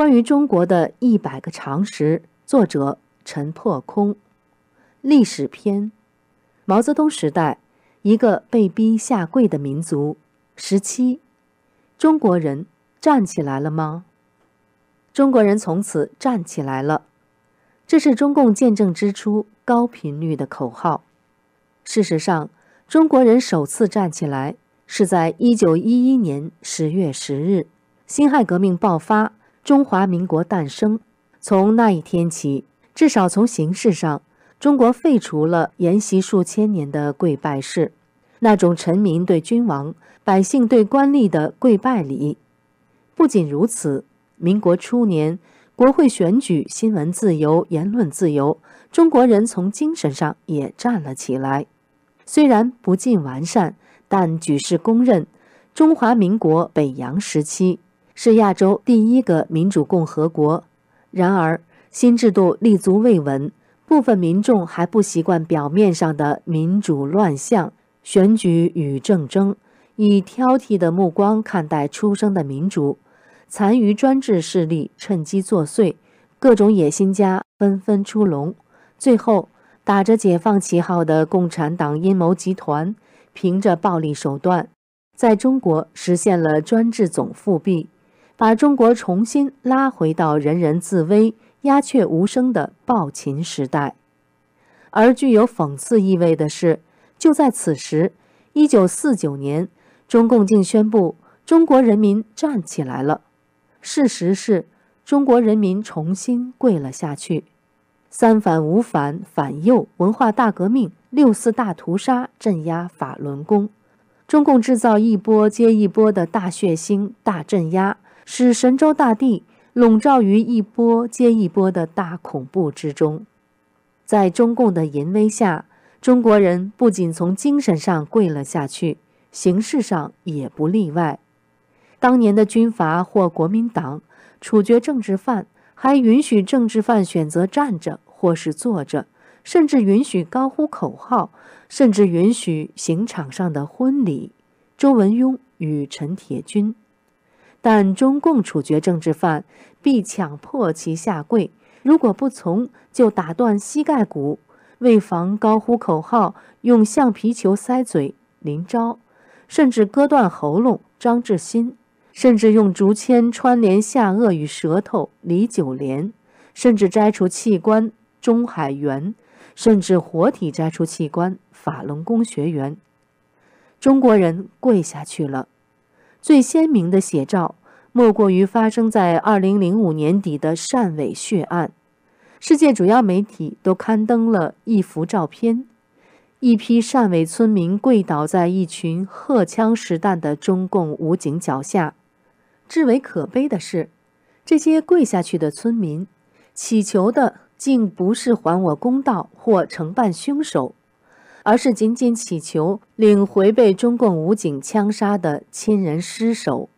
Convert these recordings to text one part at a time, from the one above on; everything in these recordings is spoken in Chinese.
关于中国的一百个常识，作者陈破空。历史篇：毛泽东时代，一个被逼下跪的民族。十七，中国人站起来了吗？中国人从此站起来了，这是中共建政之初高频率的口号。事实上，中国人首次站起来是在一九一一年十月十日，辛亥革命爆发，中华民国诞生。从那一天起，至少从形式上。中国废除了沿袭数千年的跪拜式，那种臣民对君王、百姓对官吏的跪拜礼。不仅如此，民国初年，国会选举、新闻自由、言论自由，中国人从精神上也站了起来。虽然不尽完善，但举世公认，中华民国北洋时期是亚洲第一个民主共和国。然而，新制度立足未稳。部分民众还不习惯表面上的民主乱象、选举与政争，以挑剔的目光看待出生的民主，残余专制势力趁机作祟，各种野心家纷纷出笼。最后，打着解放旗号的共产党阴谋集团，凭着暴力手段，在中国实现了专制总复辟，把中国重新拉回到人人自危。鸦雀无声的暴秦时代，而具有讽刺意味的是，就在此时，一九四九年，中共竟宣布中国人民站起来了。事实是，中国人民重新跪了下去。三反五反反右文化大革命，六四大屠杀镇压法轮功，中共制造一波接一波的大血腥、大镇压，使神州大地。笼罩于一波接一波的大恐怖之中，在中共的淫威下，中国人不仅从精神上跪了下去，形式上也不例外。当年的军阀或国民党处决政治犯，还允许政治犯选择站着或是坐着，甚至允许高呼口号，甚至允许刑场上的婚礼。周文雍与陈铁军。但中共处决政治犯，必强迫其下跪，如果不从，就打断膝盖骨。为防高呼口号，用橡皮球塞嘴。林昭，甚至割断喉咙。张志新，甚至用竹签穿连下颚与舌头。李九莲，甚至摘除器官。钟海元，甚至活体摘除器官。法轮功学员，中国人跪下去了。最鲜明的写照，莫过于发生在二零零五年底的汕尾血案。世界主要媒体都刊登了一幅照片：一批汕尾村民跪倒在一群荷枪实弹的中共武警脚下。至为可悲的是，这些跪下去的村民，祈求的竟不是还我公道或惩办凶手。而是仅仅祈求领回被中共武警枪杀的亲人尸首。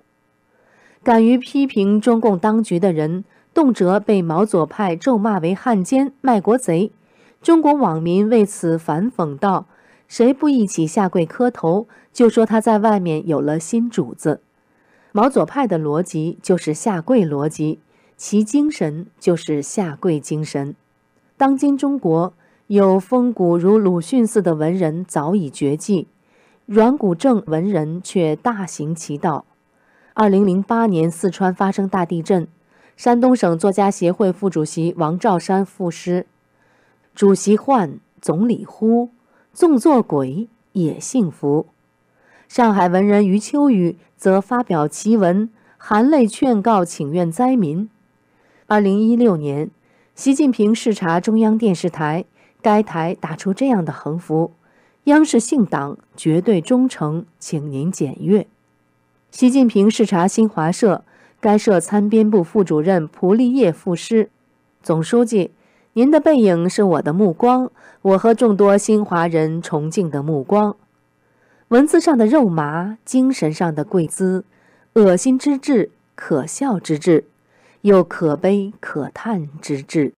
敢于批评中共当局的人，动辄被毛左派咒骂为汉奸、卖国贼。中国网民为此反讽道：“谁不一起下跪磕头，就说他在外面有了新主子。”毛左派的逻辑就是下跪逻辑，其精神就是下跪精神。当今中国。有风骨如鲁迅似的文人早已绝迹，软骨症文人却大行其道。二零零八年四川发生大地震，山东省作家协会副主席王兆山赋诗：“主席唤，总理呼，纵作鬼也幸福。”上海文人余秋雨则发表奇文，含泪劝告请愿灾民。二零一六年，习近平视察中央电视台。该台打出这样的横幅：“央视信党绝对忠诚，请您检阅。”习近平视察新华社，该社参编部副主任蒲立业赋诗：“总书记，您的背影是我的目光，我和众多新华人崇敬的目光。”文字上的肉麻，精神上的跪姿，恶心之至，可笑之至，又可悲可叹之至。